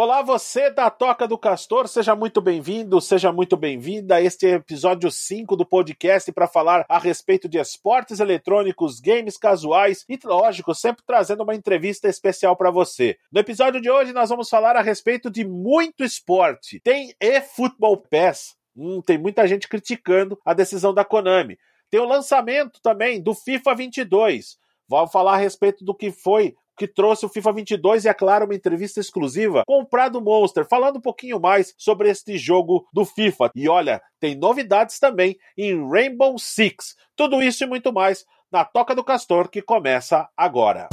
Olá, você da Toca do Castor, seja muito bem-vindo, seja muito bem-vinda a este episódio 5 do podcast para falar a respeito de esportes eletrônicos, games casuais e, lógico, sempre trazendo uma entrevista especial para você. No episódio de hoje, nós vamos falar a respeito de muito esporte. Tem eFootball Pass. Hum, tem muita gente criticando a decisão da Konami. Tem o lançamento também do FIFA 22. Vamos falar a respeito do que foi que trouxe o FIFA 22 e, é claro, uma entrevista exclusiva com o Prado Monster, falando um pouquinho mais sobre este jogo do FIFA. E olha, tem novidades também em Rainbow Six. Tudo isso e muito mais na Toca do Castor que começa agora.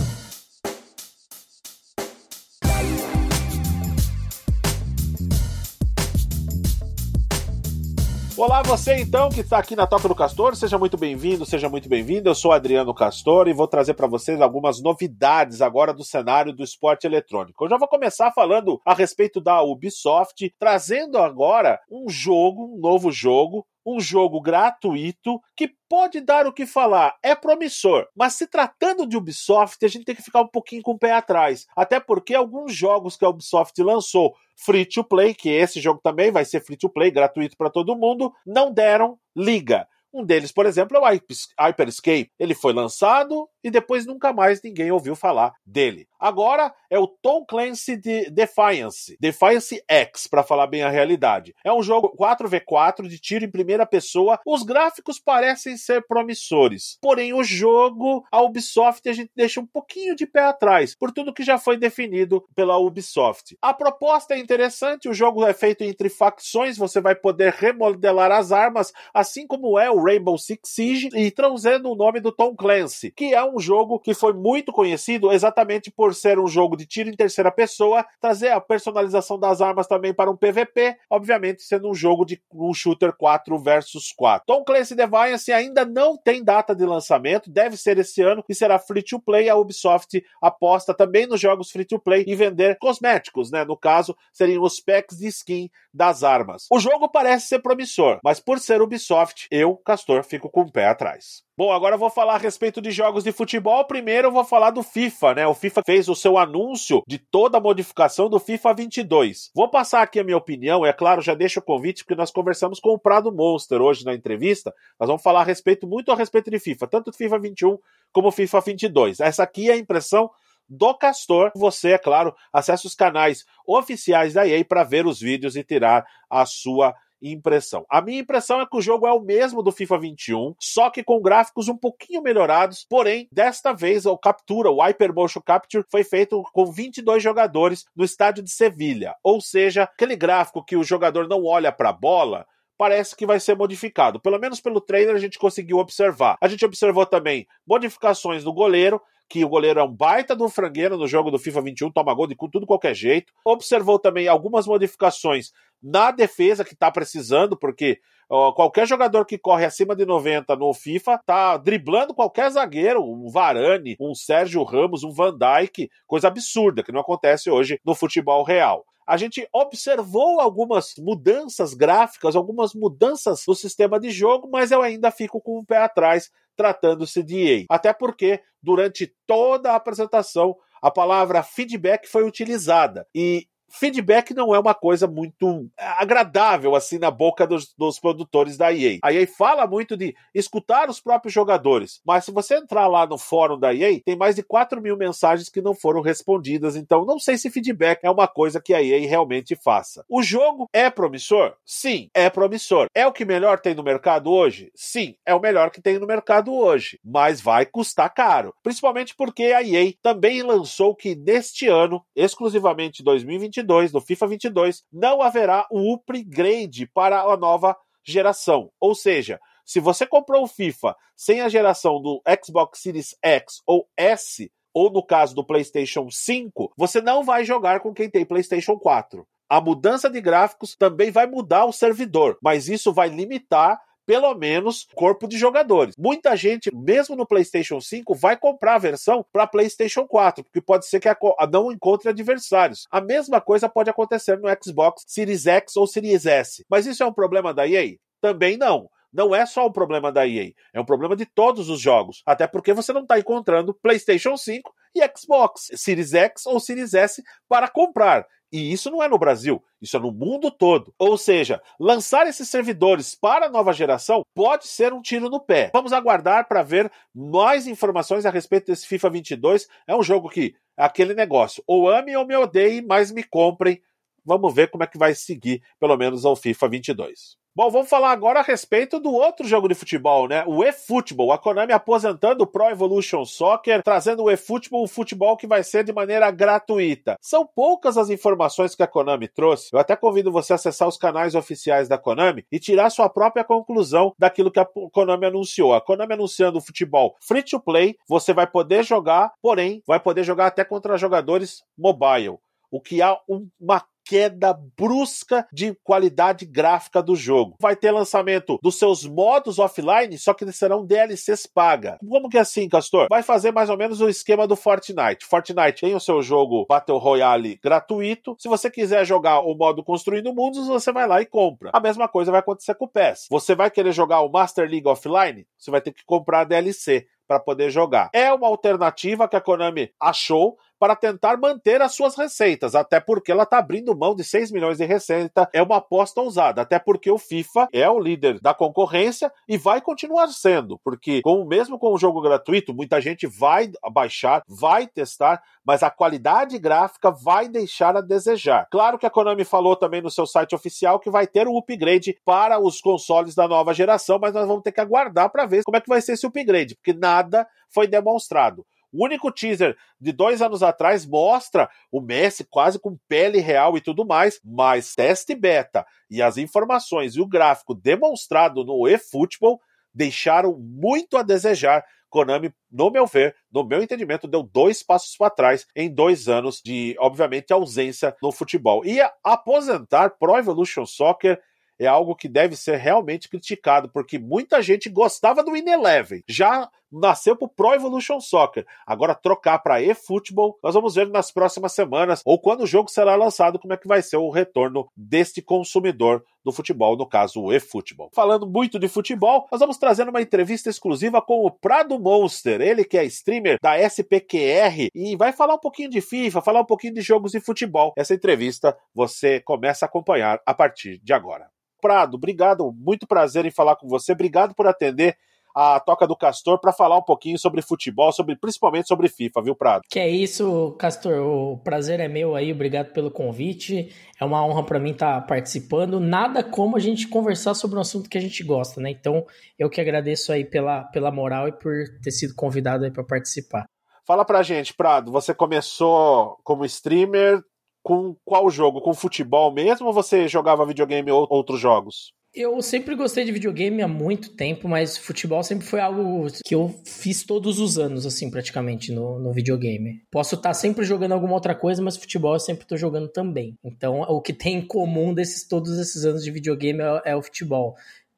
Olá, você então que está aqui na Toca do Castor, seja muito bem-vindo, seja muito bem-vindo. Eu sou Adriano Castor e vou trazer para vocês algumas novidades agora do cenário do esporte eletrônico. Eu já vou começar falando a respeito da Ubisoft, trazendo agora um jogo, um novo jogo, um jogo gratuito que pode dar o que falar, é promissor. Mas se tratando de Ubisoft, a gente tem que ficar um pouquinho com o pé atrás. Até porque alguns jogos que a Ubisoft lançou free to play, que esse jogo também vai ser free to play, gratuito para todo mundo, não deram liga. Um deles, por exemplo, é o Hyperscape. Ele foi lançado e depois nunca mais ninguém ouviu falar dele. Agora é o Tom Clancy de Defiance, Defiance X, para falar bem a realidade. É um jogo 4v4 de tiro em primeira pessoa. Os gráficos parecem ser promissores, porém o jogo, a Ubisoft, a gente deixa um pouquinho de pé atrás, por tudo que já foi definido pela Ubisoft. A proposta é interessante, o jogo é feito entre facções, você vai poder remodelar as armas, assim como é o Rainbow Six Siege, e trazendo o nome do Tom Clancy, que é um jogo que foi muito conhecido exatamente por ser um jogo de tiro em terceira pessoa, trazer a personalização das armas também para um PVP, obviamente sendo um jogo de um shooter 4 versus 4. Tom Clancy Defiance ainda não tem data de lançamento, deve ser esse ano e será free to play. A Ubisoft aposta também nos jogos free to play e vender cosméticos, né? No caso, seriam os packs de skin das armas. O jogo parece ser promissor, mas por ser Ubisoft, eu, Castor, fico com o pé atrás. Bom, agora eu vou falar a respeito de jogos de futebol. Primeiro eu vou falar do FIFA, né? O FIFA fez o seu anúncio de toda a modificação do FIFA 22. Vou passar aqui a minha opinião, é claro, já deixo o convite porque nós conversamos com o Prado Monster hoje na entrevista. Nós vamos falar a respeito muito a respeito de FIFA, tanto do FIFA 21 como FIFA 22. Essa aqui é a impressão do Castor. Você, é claro, acesse os canais oficiais da EA para ver os vídeos e tirar a sua impressão. A minha impressão é que o jogo é o mesmo do FIFA 21, só que com gráficos um pouquinho melhorados, porém, desta vez o captura, o Hypermotion Capture, foi feito com 22 jogadores no estádio de Sevilha, ou seja, aquele gráfico que o jogador não olha para a bola, parece que vai ser modificado. Pelo menos pelo trailer a gente conseguiu observar. A gente observou também modificações no goleiro, que o goleiro é um baita do frangueiro no jogo do FIFA 21, toma gol de tudo qualquer jeito. Observou também algumas modificações na defesa que está precisando, porque ó, qualquer jogador que corre acima de 90 no FIFA tá driblando qualquer zagueiro, um Varane, um Sérgio Ramos, um Van Dijk, coisa absurda que não acontece hoje no futebol real a gente observou algumas mudanças gráficas, algumas mudanças no sistema de jogo, mas eu ainda fico com o pé atrás tratando-se de EA. Até porque, durante toda a apresentação, a palavra feedback foi utilizada. E feedback não é uma coisa muito agradável assim na boca dos, dos, produtores da EA. A EA fala muito de escutar os próprios jogadores, mas se você entrar lá no fórum da EA, tem mais de 4 mil mensagens que não foram respondidas, então não sei se feedback é uma coisa que a EA realmente faça. O jogo é promissor? Sim, é promissor. É o que melhor tem no mercado hoje? Sim, é o melhor que tem no mercado hoje, mas vai custar caro, principalmente porque a EA também lançou que neste ano, exclusivamente 2022, 22, no FIFA 22, não haverá o upgrade para a nova geração. Ou seja, se você comprou o FIFA sem a geração do Xbox Series X ou S, ou no caso do PlayStation 5, você não vai jogar com quem tem PlayStation 4. A mudança de gráficos também vai mudar o servidor, mas isso vai limitar pelo menos corpo de jogadores. Muita gente, mesmo no PlayStation 5, vai comprar a versão para PlayStation 4, porque pode ser que a, não encontre adversários. A mesma coisa pode acontecer no Xbox Series X ou Series S. Mas isso é um problema da EA? Também não não é só um problema da EA, é um problema de todos os jogos. Até porque você não está encontrando PlayStation 5 e Xbox Series X ou Series S para comprar. E isso não é no Brasil, isso é no mundo todo. Ou seja, lançar esses servidores para a nova geração pode ser um tiro no pé. Vamos aguardar para ver mais informações a respeito desse FIFA 22. É um jogo que aquele negócio, ou ame ou me odeie, mas me comprem. Vamos ver como é que vai seguir, pelo menos ao FIFA 22. Bom, vamos falar agora a respeito do outro jogo de futebol, né? O eFootball. A Konami aposentando o Pro Evolution Soccer, trazendo o eFootball, o futebol que vai ser de maneira gratuita. São poucas as informações que a Konami trouxe. Eu até convido você a acessar os canais oficiais da Konami e tirar sua própria conclusão daquilo que a Konami anunciou. A Konami anunciando o futebol free to play, você vai poder jogar, porém, vai poder jogar até contra jogadores mobile o que há uma queda brusca de qualidade gráfica do jogo. Vai ter lançamento dos seus modos offline, só que eles serão DLCs paga. Como que é assim, Castor? Vai fazer mais ou menos o esquema do Fortnite. Fortnite tem o seu jogo Battle Royale gratuito. Se você quiser jogar o modo Construindo Mundos, você vai lá e compra. A mesma coisa vai acontecer com o PES. Você vai querer jogar o Master League Offline? Você vai ter que comprar a DLC para poder jogar. É uma alternativa que a Konami achou para tentar manter as suas receitas, até porque ela está abrindo mão de 6 milhões de receita. É uma aposta ousada, até porque o FIFA é o líder da concorrência e vai continuar sendo, porque com, mesmo com o jogo gratuito, muita gente vai baixar, vai testar, mas a qualidade gráfica vai deixar a desejar. Claro que a Konami falou também no seu site oficial que vai ter um upgrade para os consoles da nova geração, mas nós vamos ter que aguardar para ver como é que vai ser esse upgrade, porque nada foi demonstrado. O único teaser de dois anos atrás mostra o Messi quase com pele real e tudo mais, mas teste beta e as informações e o gráfico demonstrado no eFootball deixaram muito a desejar. Konami, no meu ver, no meu entendimento, deu dois passos para trás em dois anos de, obviamente, ausência no futebol. E aposentar Pro Evolution Soccer é algo que deve ser realmente criticado, porque muita gente gostava do In Eleven, já nasceu pro Pro Evolution Soccer. Agora trocar para eFootball, nós vamos ver nas próximas semanas ou quando o jogo será lançado como é que vai ser o retorno deste consumidor do futebol, no caso o eFootball. Falando muito de futebol, nós vamos trazer uma entrevista exclusiva com o Prado Monster, ele que é streamer da SPQR e vai falar um pouquinho de FIFA, falar um pouquinho de jogos de futebol. Essa entrevista você começa a acompanhar a partir de agora. Prado, obrigado, muito prazer em falar com você, obrigado por atender a Toca do Castor para falar um pouquinho sobre futebol, sobre principalmente sobre FIFA, viu, Prado? Que é isso, Castor. O prazer é meu aí, obrigado pelo convite. É uma honra para mim estar tá participando. Nada como a gente conversar sobre um assunto que a gente gosta, né? Então, eu que agradeço aí pela, pela moral e por ter sido convidado aí para participar. Fala pra gente, Prado, você começou como streamer, com qual jogo? Com futebol mesmo ou você jogava videogame ou outros jogos? Eu sempre gostei de videogame há muito tempo, mas futebol sempre foi algo que eu fiz todos os anos, assim, praticamente, no, no videogame. Posso estar sempre jogando alguma outra coisa, mas futebol eu sempre estou jogando também. Então, o que tem em comum desses todos esses anos de videogame é, é o futebol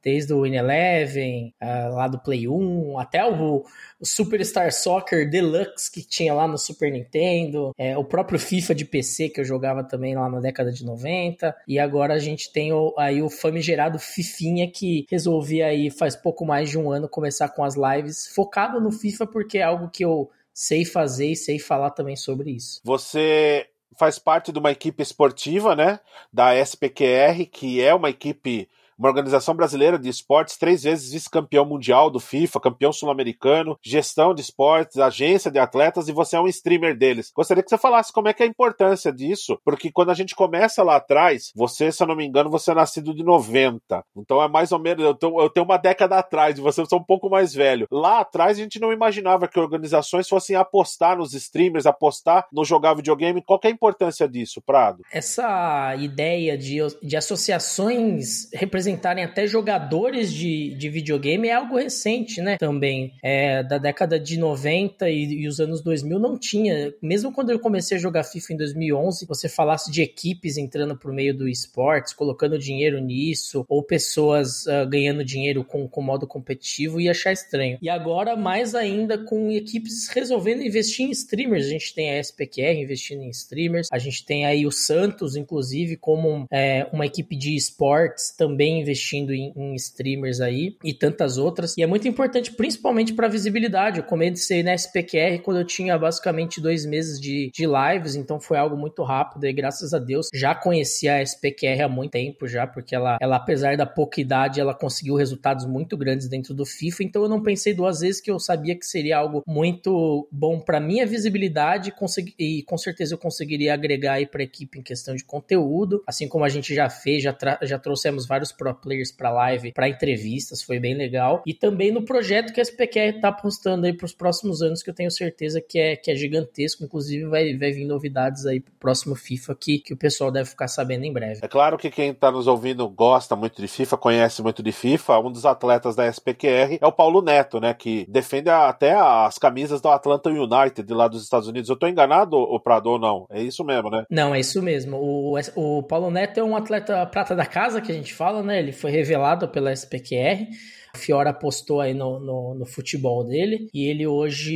desde o In Eleven, uh, lá do Play 1, até o, o Superstar Soccer Deluxe que tinha lá no Super Nintendo, é, o próprio FIFA de PC que eu jogava também lá na década de 90, e agora a gente tem o, aí o famigerado Fifinha que resolvi aí faz pouco mais de um ano começar com as lives focado no FIFA porque é algo que eu sei fazer e sei falar também sobre isso. Você faz parte de uma equipe esportiva, né, da SPQR, que é uma equipe uma organização brasileira de esportes, três vezes vice-campeão mundial do FIFA, campeão sul-americano, gestão de esportes, agência de atletas e você é um streamer deles. Gostaria que você falasse como é que é a importância disso, porque quando a gente começa lá atrás, você, se eu não me engano, você é nascido de 90. Então é mais ou menos, eu tenho, eu tenho uma década atrás de você, sou um pouco mais velho. Lá atrás a gente não imaginava que organizações fossem apostar nos streamers, apostar no jogar videogame. Qual é a importância disso, Prado? Essa ideia de, de associações representativas representarem até jogadores de, de videogame é algo recente, né? Também. É, da década de 90 e, e, os anos 2000 não tinha. Mesmo quando eu comecei a jogar FIFA em 2011, você falasse de equipes entrando por meio do esportes, colocando dinheiro nisso, ou pessoas uh, ganhando dinheiro com, com modo competitivo, ia achar estranho. E agora, mais ainda, com equipes resolvendo investir em streamers. A gente tem a SPQR investindo em streamers, a gente tem aí o Santos, inclusive, como é, uma equipe de esportes também investindo em, em streamers aí e tantas outras. E é muito importante, principalmente para visibilidade. Eu comecei na SPQR quando eu tinha basicamente dois meses de, de lives, então foi algo muito rápido e graças a Deus já conhecia a SPQR há muito tempo já, porque ela, ela apesar da pouca idade, ela conseguiu resultados muito grandes dentro do FIFA, então eu não pensei duas vezes que eu sabia que seria algo muito bom para minha visibilidade e com certeza eu conseguiria agregar aí para a equipe em questão de conteúdo, assim como a gente já fez, já, já trouxemos vários pro players para live, para entrevistas, foi bem legal. E também no projeto que a SPQR está apostando aí para os próximos anos, que eu tenho certeza que é, que é gigantesco, inclusive vai, vai vir novidades aí pro próximo FIFA que, que o pessoal deve ficar sabendo em breve. É claro que quem está nos ouvindo gosta muito de FIFA, conhece muito de FIFA, um dos atletas da SPQR é o Paulo Neto, né, que defende até as camisas do Atlanta United lá dos Estados Unidos. Eu estou enganado, o Prado, ou não? É isso mesmo, né? Não, é isso mesmo. O, o Paulo Neto é um atleta prata da casa, que a gente fala, né? Ele foi revelado pela SPQR. Fiora apostou aí no, no, no, futebol dele e ele hoje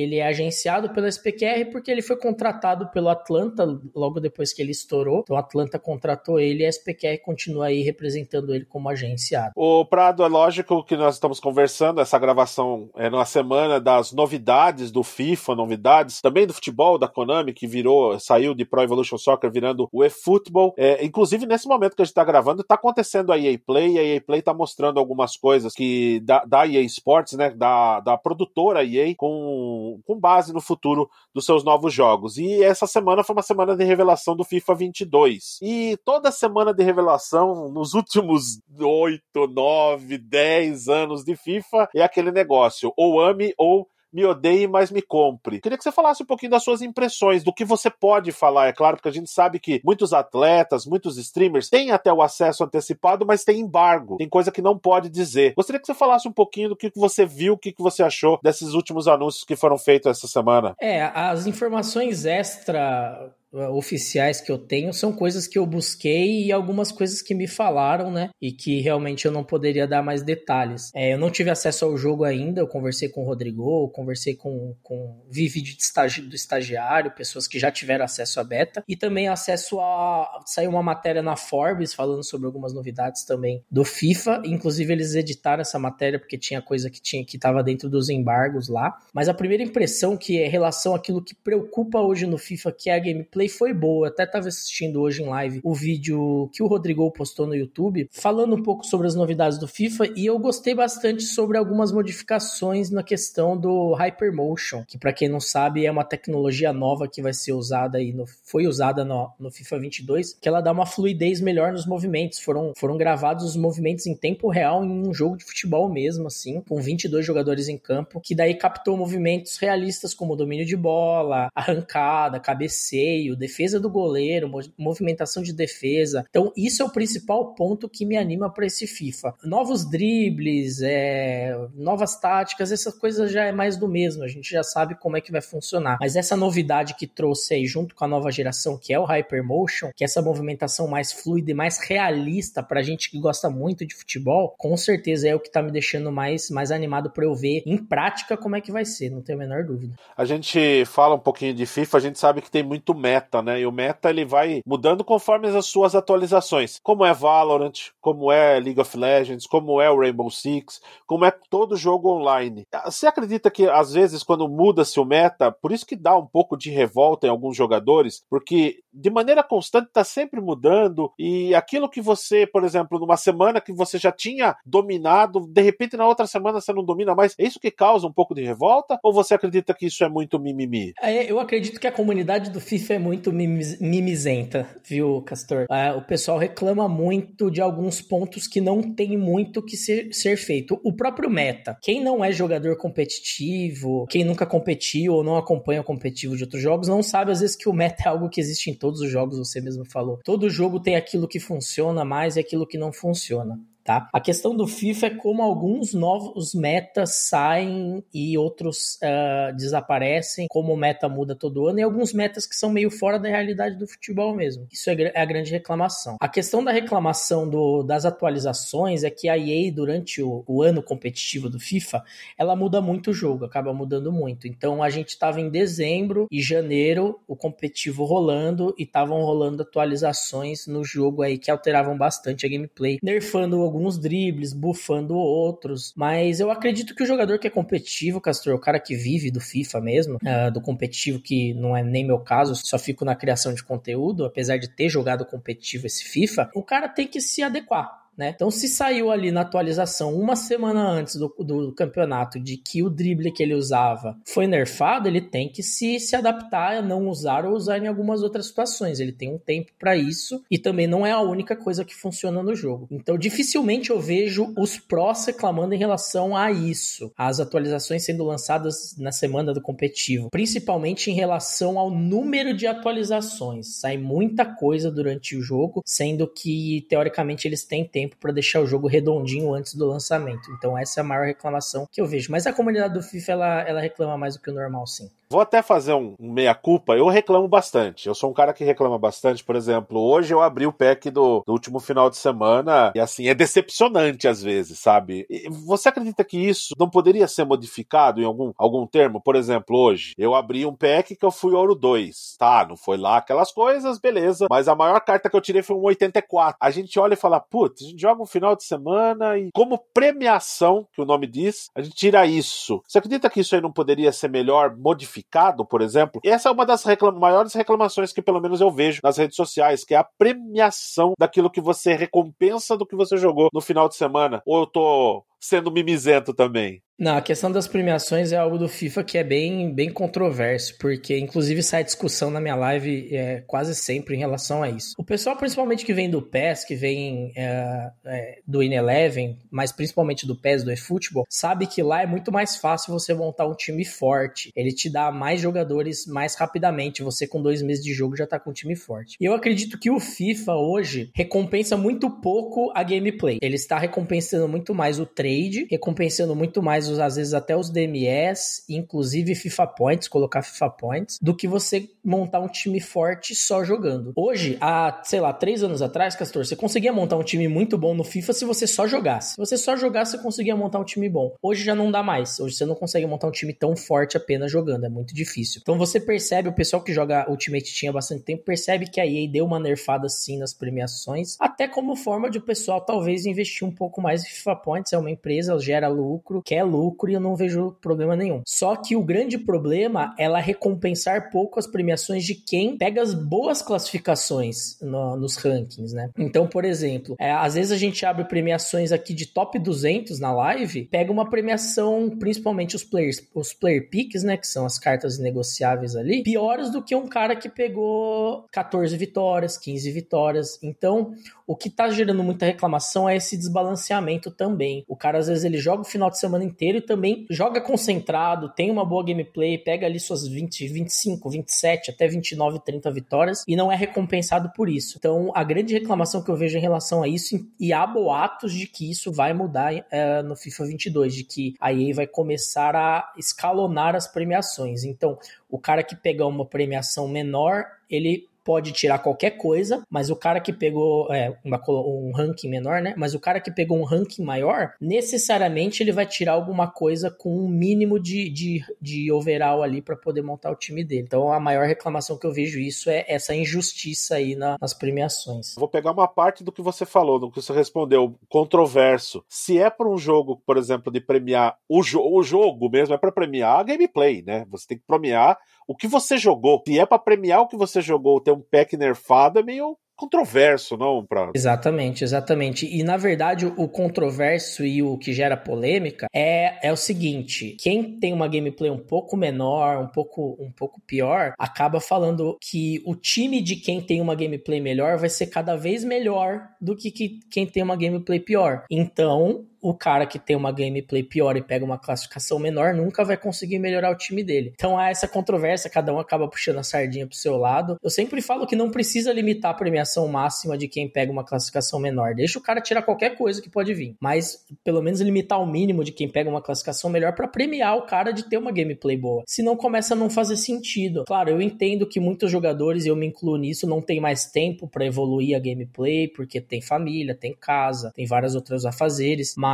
ele é agenciado pela SPQR porque ele foi contratado pelo Atlanta logo depois que ele estourou. Então o Atlanta contratou ele e a SPQR continua aí representando ele como agenciado. O Prado, é lógico que nós estamos conversando, essa gravação é na semana das novidades do FIFA, novidades também do futebol da Konami que virou, saiu de Pro Evolution Soccer virando o eFootball. É, inclusive nesse momento que a gente está gravando, está acontecendo a EA Play, a EA Play está mostrando algumas coisas coisas que da, da EA Sports, né, da, da produtora EA, com, com base no futuro dos seus novos jogos. E essa semana foi uma semana de revelação do FIFA 22. E toda semana de revelação, nos últimos 8, 9, 10 anos de FIFA, é aquele negócio, ou ame ou me odeie, mas me compre. Queria que você falasse um pouquinho das suas impressões, do que você pode falar, é claro, porque a gente sabe que muitos atletas, muitos streamers têm até o acesso antecipado, mas tem embargo, tem coisa que não pode dizer. Gostaria que você falasse um pouquinho do que você viu, o que você achou desses últimos anúncios que foram feitos essa semana. É, as informações extra oficiais que eu tenho são coisas que eu busquei e algumas coisas que me falaram, né? E que realmente eu não poderia dar mais detalhes. É, eu não tive acesso ao jogo ainda, eu conversei com o Rodrigo, conversei com, com vi vídeo estagi, do estagiário, pessoas que já tiveram acesso à beta, e também acesso a. Saiu uma matéria na Forbes falando sobre algumas novidades também do FIFA. Inclusive, eles editaram essa matéria porque tinha coisa que tinha que estava dentro dos embargos lá. Mas a primeira impressão que é relação àquilo que preocupa hoje no FIFA, que é a gameplay gameplay foi boa. Eu até estava assistindo hoje em live o vídeo que o Rodrigo postou no YouTube, falando um pouco sobre as novidades do FIFA e eu gostei bastante sobre algumas modificações na questão do Hypermotion, que para quem não sabe é uma tecnologia nova que vai ser usada aí foi usada no, no FIFA 22, que ela dá uma fluidez melhor nos movimentos. Foram, foram gravados os movimentos em tempo real em um jogo de futebol mesmo, assim, com 22 jogadores em campo, que daí captou movimentos realistas como domínio de bola, arrancada, cabeceio, defesa do goleiro, movimentação de defesa. Então, isso é o principal ponto que me anima para esse FIFA. Novos dribles, é, novas táticas, essas coisas já é mais do mesmo. A gente já sabe como é que vai funcionar. Mas essa novidade que trouxe aí junto com a nova geração, que é o Hypermotion, que é essa movimentação mais fluida e mais realista pra gente que gosta muito de futebol, com certeza é o que tá me deixando mais, mais animado para eu ver em prática como é que vai ser, não tenho a menor dúvida. A gente fala um pouquinho de FIFA, a gente sabe que tem muito meta meta, né? E o meta ele vai mudando conforme as suas atualizações. Como é Valorant, como é League of Legends, como é o Rainbow Six, como é todo jogo online. Você acredita que às vezes quando muda-se o meta, por isso que dá um pouco de revolta em alguns jogadores, porque de maneira constante está sempre mudando e aquilo que você, por exemplo, numa semana que você já tinha dominado, de repente na outra semana você não domina mais. É isso que causa um pouco de revolta? Ou você acredita que isso é muito mimimi? É, eu acredito que a comunidade do FIFA é muito mimizenta, viu, Castor? É, o pessoal reclama muito de alguns pontos que não tem muito que ser, ser feito. O próprio meta. Quem não é jogador competitivo, quem nunca competiu ou não acompanha o competitivo de outros jogos, não sabe às vezes que o meta é algo que existe em todos os jogos, você mesmo falou. Todo jogo tem aquilo que funciona mais e aquilo que não funciona. Tá? A questão do FIFA é como alguns novos metas saem e outros uh, desaparecem, como meta muda todo ano, e alguns metas que são meio fora da realidade do futebol mesmo. Isso é, é a grande reclamação. A questão da reclamação do, das atualizações é que a EA, durante o, o ano competitivo do FIFA, ela muda muito o jogo, acaba mudando muito. Então a gente estava em dezembro e janeiro, o competitivo rolando, e estavam rolando atualizações no jogo aí que alteravam bastante a gameplay, nerfando alguns dribles, bufando outros. Mas eu acredito que o jogador que é competitivo, Castor, o cara que vive do FIFA mesmo, uh, do competitivo, que não é nem meu caso, só fico na criação de conteúdo, apesar de ter jogado competitivo esse FIFA, o cara tem que se adequar né? Então, se saiu ali na atualização uma semana antes do, do campeonato de que o drible que ele usava foi nerfado, ele tem que se, se adaptar a não usar ou usar em algumas outras situações. Ele tem um tempo para isso e também não é a única coisa que funciona no jogo. Então, dificilmente eu vejo os prós reclamando em relação a isso, as atualizações sendo lançadas na semana do competitivo, principalmente em relação ao número de atualizações. Sai muita coisa durante o jogo, sendo que teoricamente eles têm tempo tempo para deixar o jogo redondinho antes do lançamento. Então essa é a maior reclamação que eu vejo. Mas a comunidade do FIFA ela, ela reclama mais do que o normal, sim. Vou até fazer um, um meia-culpa. Eu reclamo bastante. Eu sou um cara que reclama bastante. Por exemplo, hoje eu abri o pack do, do último final de semana e, assim, é decepcionante às vezes, sabe? E você acredita que isso não poderia ser modificado em algum, algum termo? Por exemplo, hoje eu abri um pack que eu fui ouro 2. Tá, não foi lá aquelas coisas, beleza. Mas a maior carta que eu tirei foi um 84. A gente olha e fala, putz, joga um final de semana e, como premiação, que o nome diz, a gente tira isso. Você acredita que isso aí não poderia ser melhor modificado? por exemplo. essa é uma das reclam maiores reclamações que pelo menos eu vejo nas redes sociais, que é a premiação daquilo que você recompensa do que você jogou no final de semana. Ou eu tô sendo mimizento também. Não, a questão das premiações é algo do FIFA que é bem, bem controverso, porque inclusive sai discussão na minha live é, quase sempre em relação a isso. O pessoal, principalmente que vem do PES, que vem é, é, do In-Eleven, mas principalmente do PES, do eFootball, sabe que lá é muito mais fácil você montar um time forte. Ele te dá mais jogadores mais rapidamente. Você, com dois meses de jogo, já tá com um time forte. E eu acredito que o FIFA hoje recompensa muito pouco a gameplay. Ele está recompensando muito mais o trade, recompensando muito mais às vezes até os DMS, inclusive FIFA Points, colocar FIFA Points, do que você montar um time forte só jogando. Hoje, há, sei lá, três anos atrás, Castor, você conseguia montar um time muito bom no FIFA se você só jogasse. Se você só jogasse, você conseguia montar um time bom. Hoje já não dá mais. Hoje você não consegue montar um time tão forte apenas jogando. É muito difícil. Então você percebe, o pessoal que joga Ultimate tinha bastante tempo, percebe que a EA deu uma nerfada sim nas premiações, até como forma de o pessoal talvez investir um pouco mais em FIFA Points. É uma empresa, gera lucro, quer lucro e eu não vejo problema nenhum. Só que o grande problema é ela recompensar pouco as premiações de quem pega as boas classificações no, nos rankings, né? Então, por exemplo, é, às vezes a gente abre premiações aqui de top 200 na live, pega uma premiação, principalmente os players, os player picks, né, que são as cartas negociáveis ali, piores do que um cara que pegou 14 vitórias, 15 vitórias. Então, o que tá gerando muita reclamação é esse desbalanceamento também. O cara às vezes ele joga o final de semana inteiro ele também joga concentrado, tem uma boa gameplay, pega ali suas 20, 25, 27, até 29, 30 vitórias e não é recompensado por isso. Então, a grande reclamação que eu vejo em relação a isso, e há boatos de que isso vai mudar é, no FIFA 22, de que a EA vai começar a escalonar as premiações. Então, o cara que pegar uma premiação menor, ele pode tirar qualquer coisa, mas o cara que pegou é, uma, um ranking menor, né? Mas o cara que pegou um ranking maior, necessariamente ele vai tirar alguma coisa com um mínimo de, de, de overall ali para poder montar o time dele. Então a maior reclamação que eu vejo isso é essa injustiça aí na, nas premiações. Vou pegar uma parte do que você falou, do que você respondeu, controverso. Se é para um jogo, por exemplo, de premiar o, jo o jogo mesmo, é para premiar a gameplay, né? Você tem que premiar o que você jogou. Se é para premiar o que você jogou, ter um pack nerfado é meio controverso, não? Exatamente, exatamente. E na verdade, o controverso e o que gera polêmica é, é o seguinte: quem tem uma gameplay um pouco menor, um pouco, um pouco pior, acaba falando que o time de quem tem uma gameplay melhor vai ser cada vez melhor do que, que quem tem uma gameplay pior. Então, o cara que tem uma gameplay pior e pega uma classificação menor nunca vai conseguir melhorar o time dele. Então há essa controvérsia, cada um acaba puxando a sardinha pro seu lado. Eu sempre falo que não precisa limitar a premiação máxima de quem pega uma classificação menor. Deixa o cara tirar qualquer coisa que pode vir, mas pelo menos limitar o mínimo de quem pega uma classificação melhor para premiar o cara de ter uma gameplay boa. Senão começa a não fazer sentido. Claro, eu entendo que muitos jogadores, eu me incluo nisso, não tem mais tempo para evoluir a gameplay, porque tem família, tem casa, tem várias outras afazeres, mas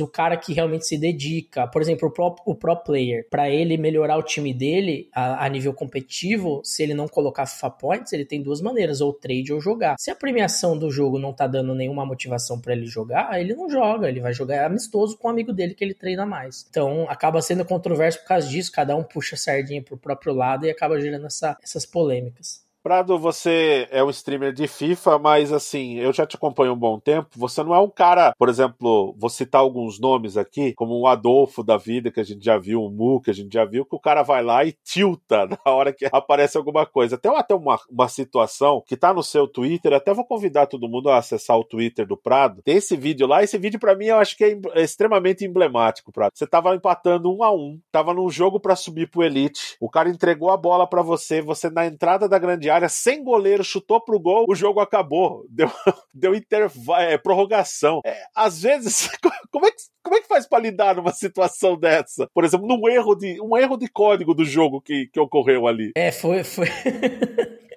o cara que realmente se dedica, por exemplo, o pro, o pro player, para ele melhorar o time dele a, a, nível competitivo, se ele não colocar FIFA Points, ele tem duas maneiras, ou trade ou jogar. Se a premiação do jogo não tá dando nenhuma motivação para ele jogar, ele não joga, ele vai jogar amistoso com o um amigo dele que ele treina mais. Então acaba sendo controverso por causa disso, cada um puxa a sardinha pro próprio lado e acaba gerando essa, essas polêmicas. Prado, você é um streamer de FIFA, mas assim, eu já te acompanho um bom tempo. Você não é um cara, por exemplo, vou citar alguns nomes aqui, como o Adolfo da vida, que a gente já viu, o Mu, que a gente já viu, que o cara vai lá e tilta na hora que aparece alguma coisa. Tem até uma, uma situação que tá no seu Twitter, até vou convidar todo mundo a acessar o Twitter do Prado. Tem esse vídeo lá, esse vídeo para mim eu acho que é, é extremamente emblemático, Prado. Você tava empatando um a um, tava num jogo para subir pro Elite, o cara entregou a bola para você, você na entrada da grande área, sem goleiro, chutou pro gol, o jogo acabou. Deu, deu intervalo, é, prorrogação. É, às vezes, como é, que, como é que faz para lidar numa situação dessa? Por exemplo, num erro de, um erro de código do jogo que, que ocorreu ali. É, foi. foi...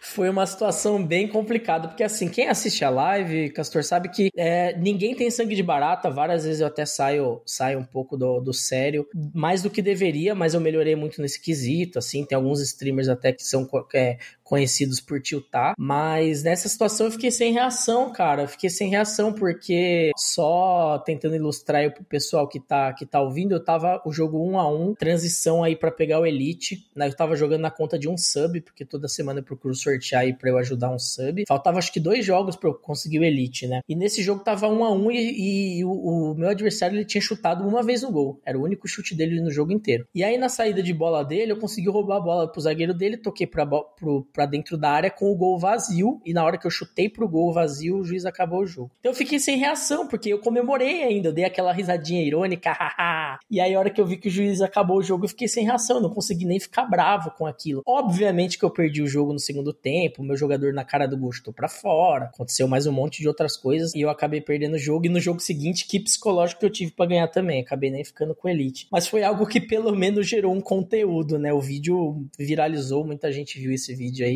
foi uma situação bem complicada, porque assim, quem assiste a live, Castor, sabe que é, ninguém tem sangue de barata, várias vezes eu até saio, saio um pouco do, do sério, mais do que deveria, mas eu melhorei muito nesse quesito, assim, tem alguns streamers até que são é, conhecidos por tiltar, mas nessa situação eu fiquei sem reação, cara. Eu fiquei sem reação porque só tentando ilustrar aí pro pessoal que tá, que tá ouvindo, eu tava o jogo 1 a 1 transição aí para pegar o Elite. Né? Eu tava jogando na conta de um sub, porque toda semana eu procuro sortear aí pra eu ajudar um sub. Faltava acho que dois jogos para eu conseguir o Elite, né? E nesse jogo tava 1 a 1 e, e o, o, meu adversário ele tinha chutado uma vez no gol. Era o único chute dele no jogo inteiro. E aí na saída de bola dele, eu consegui roubar a bola pro zagueiro dele, toquei pra, pro, pra para dentro da área com o gol vazio. E na hora que eu chutei pro gol vazio, o juiz acabou o jogo. Então eu fiquei sem reação, porque eu comemorei ainda, eu dei aquela risadinha irônica, e aí a hora que eu vi que o juiz acabou o jogo, eu fiquei sem reação, eu não consegui nem ficar bravo com aquilo. Obviamente que eu perdi o jogo no segundo tempo, meu jogador na cara do gol chutou pra fora, aconteceu mais um monte de outras coisas, e eu acabei perdendo o jogo, e no jogo seguinte, que psicológico que eu tive para ganhar também, acabei nem ficando com elite. Mas foi algo que pelo menos gerou um conteúdo, né? O vídeo viralizou, muita gente viu esse vídeo aí.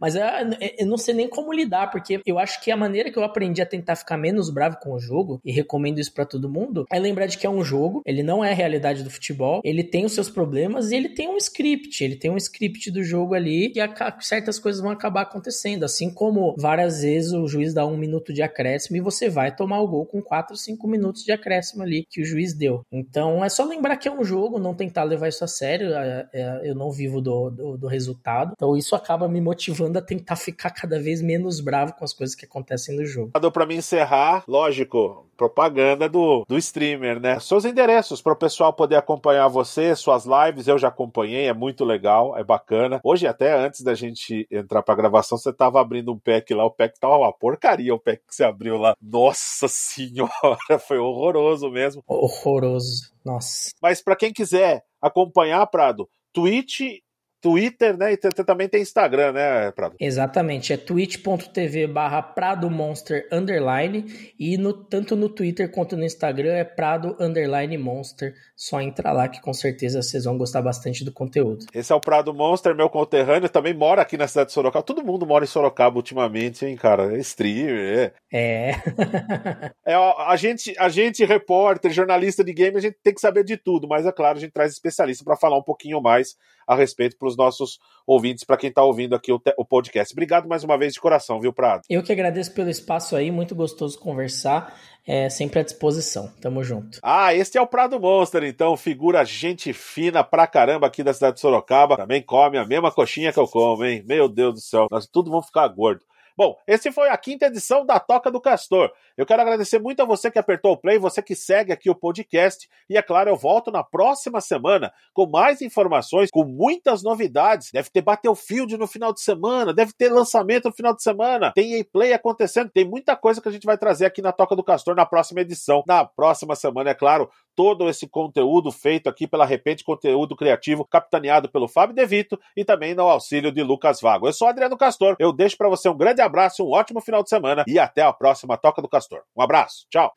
Mas é, é, eu não sei nem como lidar, porque eu acho que a maneira que eu aprendi a tentar ficar menos bravo com o jogo, e recomendo isso para todo mundo, é lembrar de que é um jogo, ele não é a realidade do futebol, ele tem os seus problemas e ele tem um script, ele tem um script do jogo ali e certas coisas vão acabar acontecendo, assim como várias vezes o juiz dá um minuto de acréscimo e você vai tomar o gol com 4, 5 minutos de acréscimo ali que o juiz deu. Então é só lembrar que é um jogo, não tentar levar isso a sério, é, eu não vivo do, do, do resultado, então isso acaba me motivando a tentar ficar cada vez menos bravo com as coisas que acontecem no jogo. Para mim encerrar, lógico, propaganda do, do streamer, né? Seus endereços para o pessoal poder acompanhar você, suas lives, eu já acompanhei, é muito legal, é bacana. Hoje, até antes da gente entrar pra gravação, você tava abrindo um pack lá, o pack tava uma porcaria, o pack que você abriu lá. Nossa senhora, foi horroroso mesmo. Horroroso, nossa. Mas para quem quiser acompanhar, Prado, Twitch Twitter, né? E também tem Instagram, né, Prado? Exatamente, é twitch.tv barra Prado Monster Underline e no, tanto no Twitter quanto no Instagram é Prado Underline Monster. Só entra lá que com certeza vocês vão gostar bastante do conteúdo. Esse é o Prado Monster, meu conterrâneo, também mora aqui na cidade de Sorocaba. Todo mundo mora em Sorocaba ultimamente, hein, cara? É streamer, é. É. é a, gente, a gente, repórter, jornalista de game, a gente tem que saber de tudo, mas é claro, a gente traz especialista para falar um pouquinho mais a respeito para os nossos ouvintes, para quem está ouvindo aqui o, o, podcast. Obrigado mais uma vez de coração, viu, Prado? Eu que agradeço pelo espaço aí, muito gostoso conversar. É sempre à disposição. Tamo junto. Ah, este é o Prado Monster, então, figura gente fina pra caramba aqui da cidade de Sorocaba. Também come a mesma coxinha que eu como, hein? Meu Deus do céu, nós tudo vamos ficar gordo. Bom, esse foi a quinta edição da Toca do Castor. Eu quero agradecer muito a você que apertou o play, você que segue aqui o podcast. E é claro, eu volto na próxima semana com mais informações, com muitas novidades. Deve ter Battlefield no final de semana, deve ter lançamento no final de semana, tem e-play acontecendo, tem muita coisa que a gente vai trazer aqui na Toca do Castor na próxima edição. Na próxima semana, é claro, todo esse conteúdo feito aqui pela Repente Conteúdo Criativo, capitaneado pelo Fábio Devito e também no auxílio de Lucas Vago. Eu sou Adriano Castor, eu deixo para você um grande abraço, um ótimo final de semana e até a próxima Toca do Castor. Um abraço, tchau!